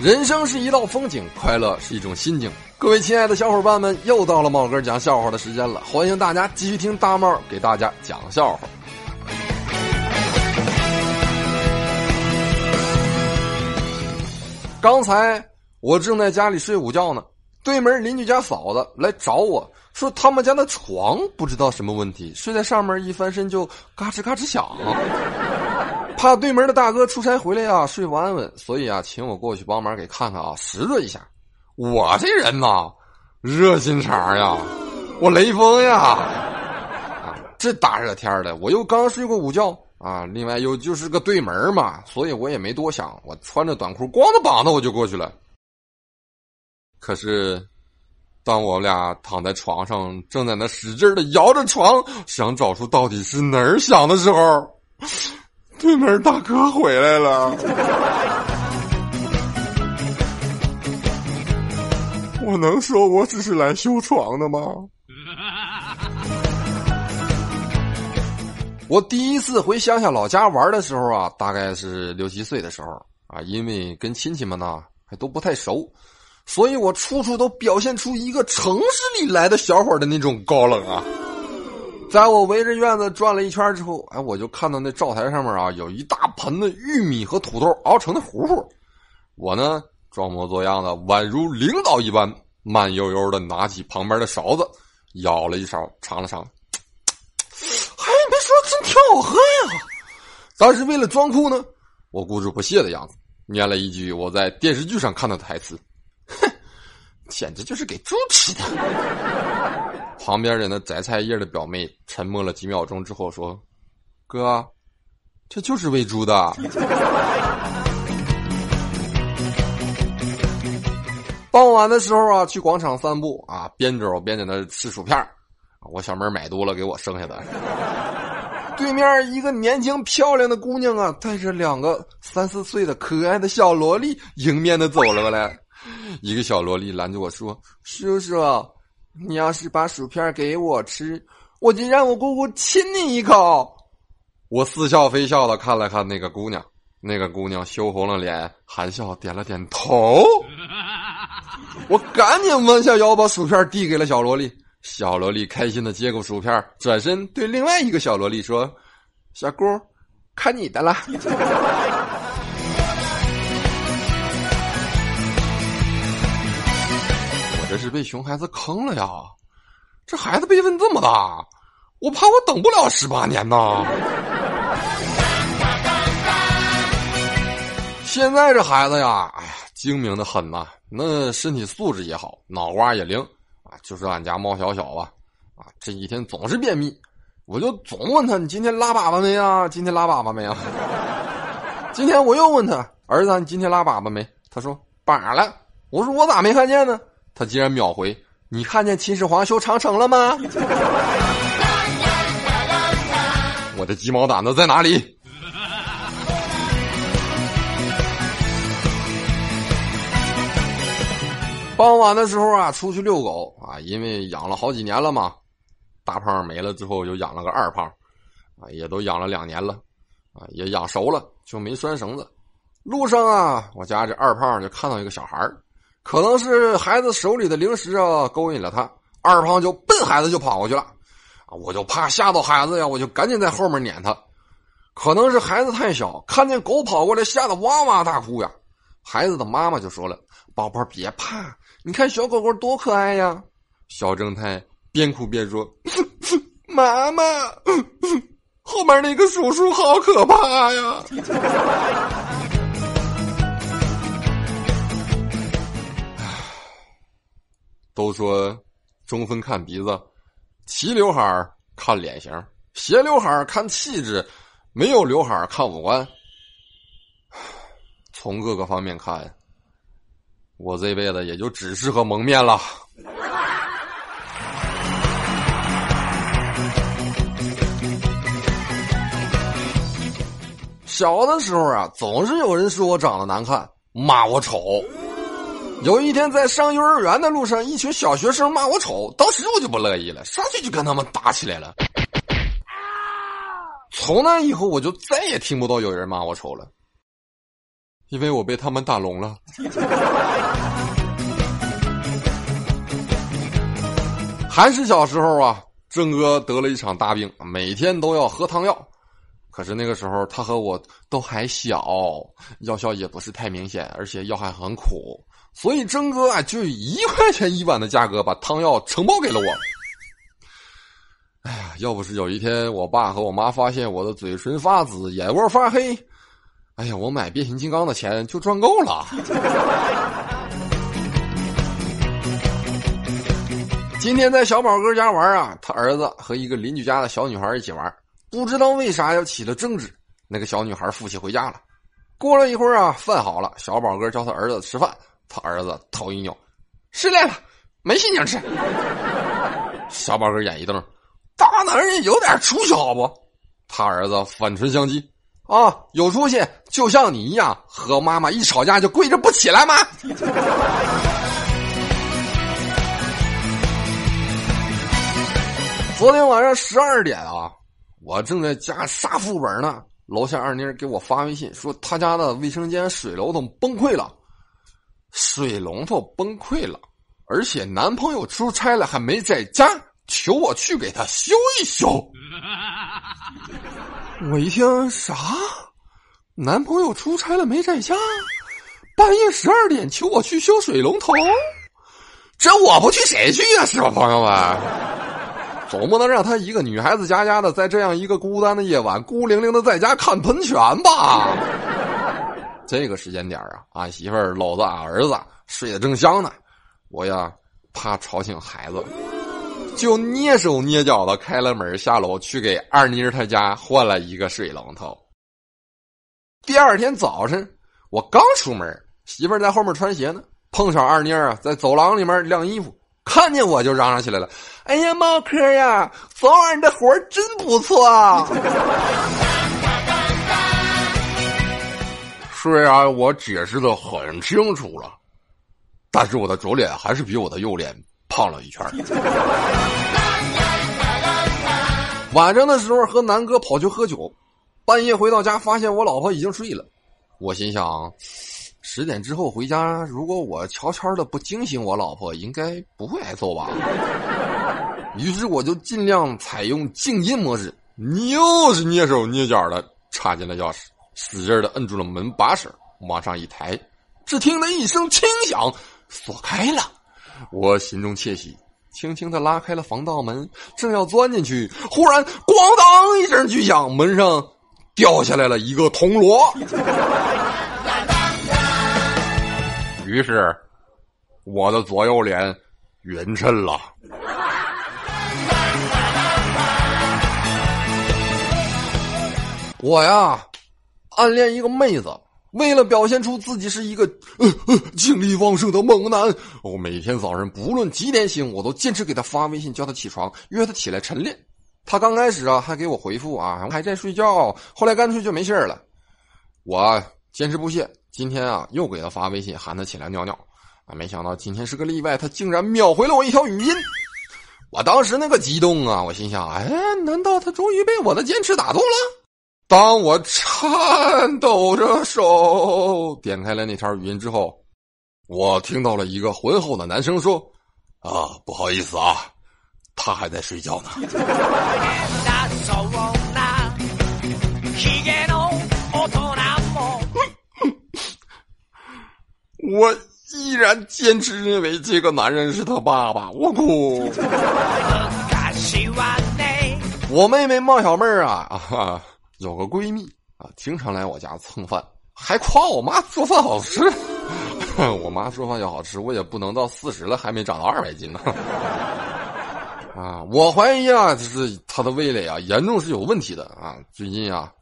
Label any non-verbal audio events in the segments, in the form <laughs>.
人生是一道风景，快乐是一种心境。各位亲爱的小伙伴们，又到了猫哥讲笑话的时间了，欢迎大家继续听大猫给大家讲笑话。刚才我正在家里睡午觉呢，对门邻居家嫂子来找我说，他们家的床不知道什么问题，睡在上面一翻身就嘎吱嘎吱响。怕对门的大哥出差回来呀睡不安稳，所以啊，请我过去帮忙给看看啊，拾掇一下。我这人呐，热心肠呀，我雷锋呀，啊，这大热天的，我又刚睡过午觉啊，另外又就是个对门嘛，所以我也没多想，我穿着短裤光着膀子我就过去了。可是，当我俩躺在床上，正在那使劲的摇着床，想找出到底是哪儿响的时候。对门大哥回来了，我能说我只是来修床的吗？<laughs> 我第一次回乡下老家玩的时候啊，大概是六七岁的时候啊，因为跟亲戚们呢还都不太熟，所以我处处都表现出一个城市里来的小伙的那种高冷啊。在我围着院子转了一圈之后，哎，我就看到那灶台上面啊，有一大盆的玉米和土豆熬成的糊糊。我呢，装模作样的，宛如领导一般，慢悠悠的拿起旁边的勺子，舀了一勺，尝了尝，哎，别说真挺好喝呀。但是为了装酷呢，我故作不屑的样子，念了一句我在电视剧上看到的台词：“，简直就是给猪吃的。”旁边人的摘菜叶的表妹沉默了几秒钟之后说：“哥，这就是喂猪的。”傍晚的时候啊，去广场散步啊，边走边在那吃薯片我小妹买多了给我剩下的。对面一个年轻漂亮的姑娘啊，带着两个三四岁的可爱的小萝莉迎面的走了过来。<laughs> 一个小萝莉拦着我说：“叔叔。”你要是把薯片给我吃，我就让我姑姑亲你一口。我似笑非笑的看了看那个姑娘，那个姑娘羞红了脸，含笑点了点头。<laughs> 我赶紧弯下腰把薯片递给了小萝莉，小萝莉开心的接过薯片，转身对另外一个小萝莉说：“小姑，看你的了。”这是被熊孩子坑了呀！这孩子辈分这么大，我怕我等不了十八年呐。现在这孩子呀，哎呀，精明的很呐，那身体素质也好，脑瓜也灵啊。就是俺家猫小小吧，啊，这几天总是便秘，我就总问他：“你今天拉粑粑没啊？今天拉粑粑没啊？” <laughs> 今天我又问他：“儿子，你今天拉粑粑没？”他说：“粑了。”我说：“我咋没看见呢？”他竟然秒回：“你看见秦始皇修长城了吗？”我的鸡毛掸子在哪里？傍晚的时候啊，出去遛狗啊，因为养了好几年了嘛，大胖没了之后又养了个二胖，啊，也都养了两年了，啊，也养熟了，就没拴绳子。路上啊，我家这二胖就看到一个小孩。可能是孩子手里的零食啊勾引了他，二胖就奔孩子就跑过去了，啊，我就怕吓到孩子呀，我就赶紧在后面撵他。可能是孩子太小，看见狗跑过来，吓得哇哇大哭呀。孩子的妈妈就说了：“宝宝别怕，你看小狗狗多可爱呀。”小正太边哭边说：“妈妈，后面那个叔叔好可怕呀。”都说中分看鼻子，齐刘海看脸型，斜刘海看气质，没有刘海看五官。<sighs> 从各个方面看，我这辈子也就只适合蒙面了。<laughs> 小的时候啊，总是有人说我长得难看，骂我丑。有一天，在上幼儿园的路上，一群小学生骂我丑，当时我就不乐意了，上去就跟他们打起来了。从那以后，我就再也听不到有人骂我丑了。因为我被他们打聋了。<laughs> 还是小时候啊，郑哥得了一场大病，每天都要喝汤药。可是那个时候他和我都还小，药效也不是太明显，而且药还很苦，所以郑哥啊就以一块钱一碗的价格把汤药承包给了我。<laughs> 哎呀，要不是有一天我爸和我妈发现我的嘴唇发紫、眼窝发黑，哎呀，我买变形金刚的钱就赚够了。<laughs> 今天在小宝哥家玩啊，他儿子和一个邻居家的小女孩一起玩，不知道为啥要起了争执。那个小女孩父亲回家了，过了一会儿啊，饭好了，小宝哥叫他儿子吃饭，他儿子头一扭，失恋了，没心情吃。小宝哥眼一瞪，大男人有点出息好不？他儿子反唇相讥，啊，有出息，就像你一样，和妈妈一吵架就跪着不起来吗？<laughs> 昨天晚上十二点啊，我正在家杀副本呢。楼下二妮给我发微信说，他家的卫生间水龙头崩溃了，水龙头崩溃了，而且男朋友出差了还没在家，求我去给他修一修。<laughs> 我一听啥？男朋友出差了没在家？半夜十二点求我去修水龙头？这我不去谁去呀？是吧，朋友们？总不能让他一个女孩子家家的，在这样一个孤单的夜晚，孤零零的在家看喷泉吧？这个时间点啊，俺媳妇儿搂着俺儿子睡得正香呢，我呀怕吵醒孩子，就蹑手蹑脚的开了门下楼去给二妮儿她家换了一个水龙头。第二天早晨，我刚出门，媳妇儿在后面穿鞋呢，碰上二妮儿啊在走廊里面晾衣服。看见我就嚷嚷起来了！哎呀，猫科呀，昨晚的活真不错！<laughs> 虽然我解释的很清楚了，但是我的左脸还是比我的右脸胖了一圈。晚上的时候和南哥跑去喝酒，半夜回到家发现我老婆已经睡了，我心想。十点之后回家，如果我悄悄的不惊醒我老婆，应该不会挨揍吧？于是我就尽量采用静音模式，又是蹑手蹑脚的插进了钥匙，使劲的摁住了门把手，往上一抬，只听得一声轻响，锁开了。我心中窃喜，轻轻的拉开了防盗门，正要钻进去，忽然咣当一声巨响，门上掉下来了一个铜锣。于是，我的左右脸匀称了。我呀，暗恋一个妹子，为了表现出自己是一个呃呃精力旺盛的猛男，我每天早上不论几点醒，我都坚持给她发微信叫她起床，约她起来晨练。她刚开始啊还给我回复啊，还在睡觉，后来干脆就没信了。我坚持不懈。今天啊，又给他发微信喊他起来尿尿，啊，没想到今天是个例外，他竟然秒回了我一条语音。我当时那个激动啊，我心想，哎，难道他终于被我的坚持打动了？当我颤抖着手点开了那条语音之后，我听到了一个浑厚的男声说：“啊，不好意思啊，他还在睡觉呢。<laughs> ”我依然坚持认为这个男人是他爸爸，我哭。<laughs> 我妹妹冒小妹儿啊啊，有个闺蜜啊，经常来我家蹭饭，还夸我妈做饭好吃。<laughs> 我妈做饭要好吃，我也不能到四十了还没长到二百斤呢。<laughs> 啊，我怀疑啊，就是她的味蕾啊，严重是有问题的啊。最近啊，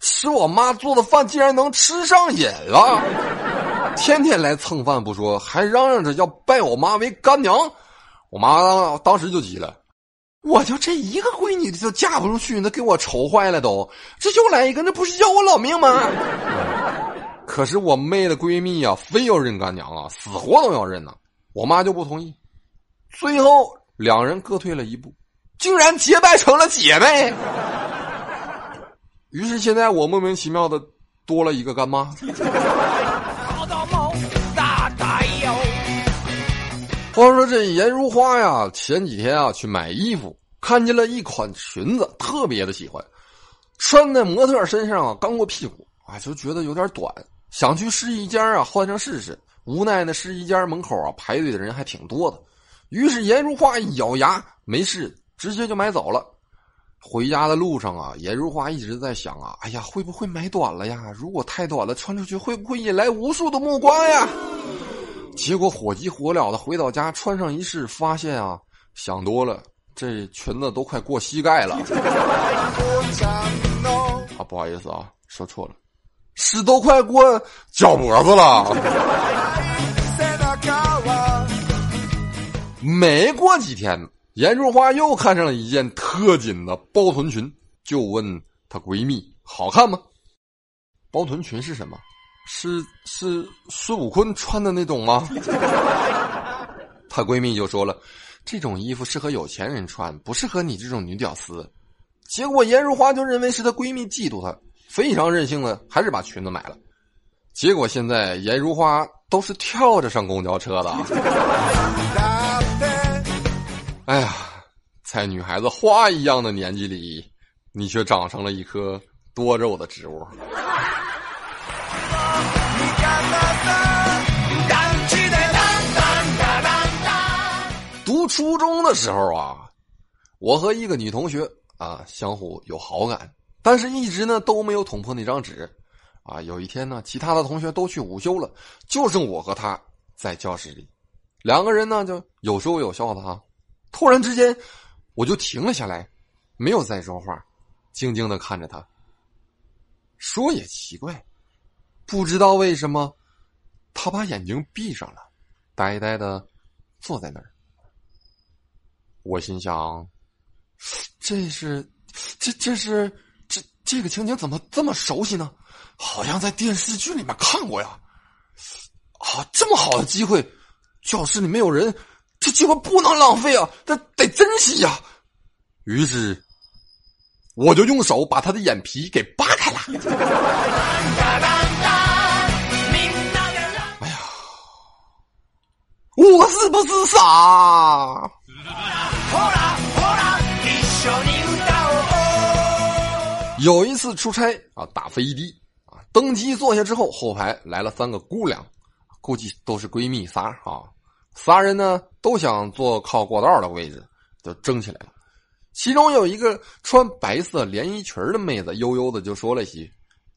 吃我妈做的饭竟然能吃上瘾了。天天来蹭饭不说，还嚷嚷着要拜我妈为干娘。我妈当时就急了，我就这一个闺女就嫁不出去，那给我愁坏了都。这又来一个，那不是要我老命吗？<laughs> 可是我妹的闺蜜呀，非要认干娘啊，死活都要认呢。我妈就不同意，最后两人各退了一步，竟然结拜成了姐妹。<laughs> 于是现在我莫名其妙的多了一个干妈。<laughs> 话说这颜如花呀，前几天啊去买衣服，看见了一款裙子，特别的喜欢，穿在模特身上啊，刚过屁股啊，就觉得有点短，想去试衣间啊换上试试。无奈呢，试衣间门口啊排队的人还挺多的，于是颜如花一咬牙，没事，直接就买走了。回家的路上啊，颜如花一直在想啊，哎呀，会不会买短了呀？如果太短了，穿出去会不会引来无数的目光呀？结果火急火燎的回到家，穿上一试，发现啊，想多了，这裙子都快过膝盖了。啊，不好意思啊，说错了，是都快过脚脖子了。没过几天，颜如花又看上了一件特紧的包臀裙，就问她闺蜜：“好看吗？”包臀裙是什么？是是孙悟空穿的那种吗？<laughs> 她闺蜜就说了：“这种衣服适合有钱人穿，不适合你这种女屌丝。”结果颜如花就认为是她闺蜜嫉妒她，非常任性的还是把裙子买了。结果现在颜如花都是跳着上公交车的。哎呀，在女孩子花一样的年纪里，你却长成了一棵多肉的植物。初中的时候啊，我和一个女同学啊相互有好感，但是一直呢都没有捅破那张纸。啊，有一天呢，其他的同学都去午休了，就剩我和她在教室里，两个人呢就有说有笑的哈。突然之间，我就停了下来，没有再说话，静静的看着她。说也奇怪，不知道为什么，她把眼睛闭上了，呆呆的坐在那儿。我心想，这是，这这是这这个情景怎么这么熟悉呢？好像在电视剧里面看过呀！啊，这么好的机会，教室里没有人，这机会不能浪费啊！这得珍惜呀！于是，我就用手把他的眼皮给扒开了。哎呀，我是不是傻？有一次出差啊，打飞的。登机坐下之后，后排来了三个姑娘，估计都是闺蜜仨啊。仨人呢都想坐靠过道的位置，就争起来了。其中有一个穿白色连衣裙的妹子，悠悠的就说了些：“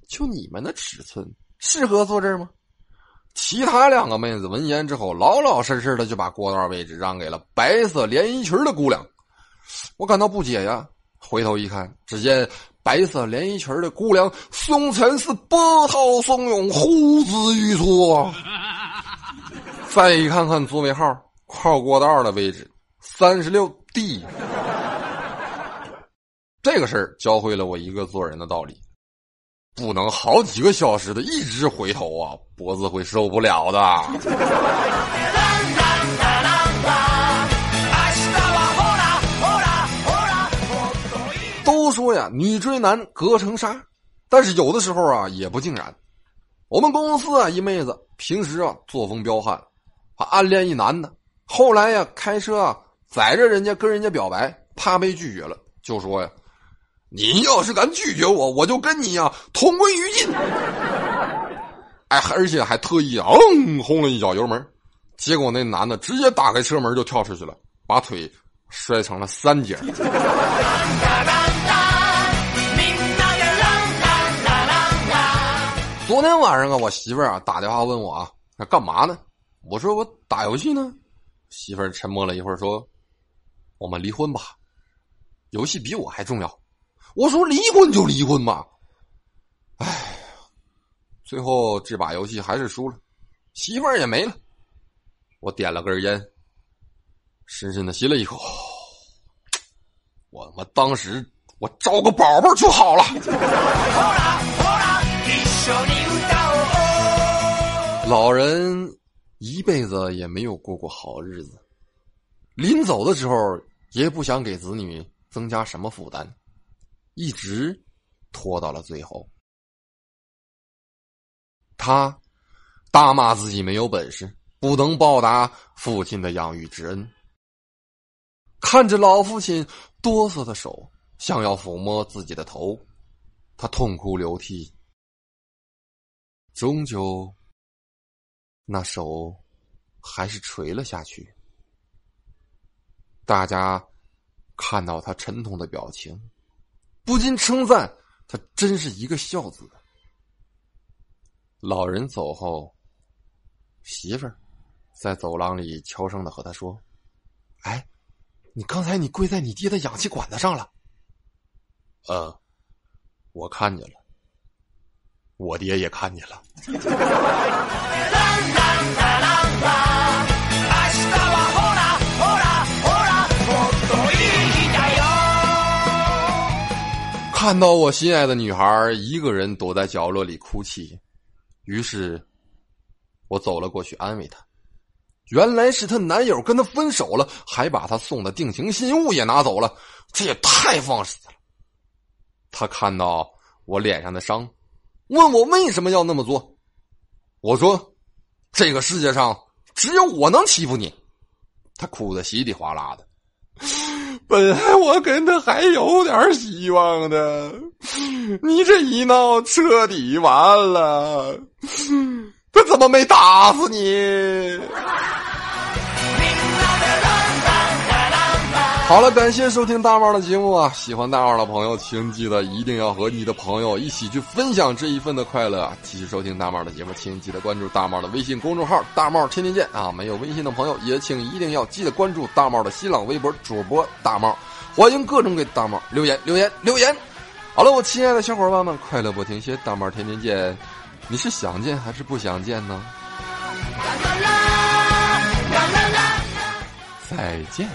就你们的尺寸，适合坐这儿吗？”其他两个妹子闻言之后，老老实实的就把过道位置让给了白色连衣裙的姑娘。我感到不解呀，回头一看，只见。白色连衣裙的姑娘胸前是波涛汹涌，呼之欲出。再一看看座位号，靠过道的位置三十六 D。这个事儿教会了我一个做人的道理：不能好几个小时的一直回头啊，脖子会受不了的。说呀，女追男隔层纱，但是有的时候啊也不尽然。我们公司啊一妹子平时啊作风彪悍，还暗恋一男的。后来呀开车啊载着人家跟人家表白，怕被拒绝了，就说呀：“你要是敢拒绝我，我就跟你呀同归于尽。”哎，而且还特意嗯轰了一脚油门，结果那男的直接打开车门就跳出去了，把腿摔成了三截。昨天晚上啊，我媳妇儿啊打电话问我啊，那干嘛呢？我说我打游戏呢。媳妇儿沉默了一会儿，说：“我们离婚吧，游戏比我还重要。”我说：“离婚就离婚吧。”哎，最后这把游戏还是输了，媳妇儿也没了。我点了根烟，深深的吸了一口。我他妈当时我找个宝宝就好了。老人一辈子也没有过过好日子，临走的时候也不想给子女增加什么负担，一直拖到了最后。他大骂自己没有本事，不能报答父亲的养育之恩。看着老父亲哆嗦的手，想要抚摸自己的头，他痛哭流涕。终究，那手还是垂了下去。大家看到他沉痛的表情，不禁称赞他真是一个孝子。老人走后，媳妇儿在走廊里悄声的和他说：“哎，你刚才你跪在你爹的氧气管子上了。”“嗯，我看见了。”我爹也看见了。看到我心爱的女孩一个人躲在角落里哭泣，于是，我走了过去安慰她。原来是她男友跟她分手了，还把她送的定情信物也拿走了，这也太放肆了。她看到我脸上的伤。问我为什么要那么做？我说：“这个世界上只有我能欺负你。”他哭得稀里哗啦的。本来我跟他还有点希望的，你这一闹彻底完了。他怎么没打死你？好了，感谢收听大帽的节目啊！喜欢大帽的朋友，请记得一定要和你的朋友一起去分享这一份的快乐。继续收听大帽的节目，请记得关注大帽的微信公众号“大帽天天见”啊！没有微信的朋友，也请一定要记得关注大帽的新浪微博主播大帽，欢迎各种给大帽留言留言留言。好了，我亲爱的小伙伴们，快乐不停歇，大帽天天见！你是想见还是不想见呢？啦啦啦，啦啦啦再见。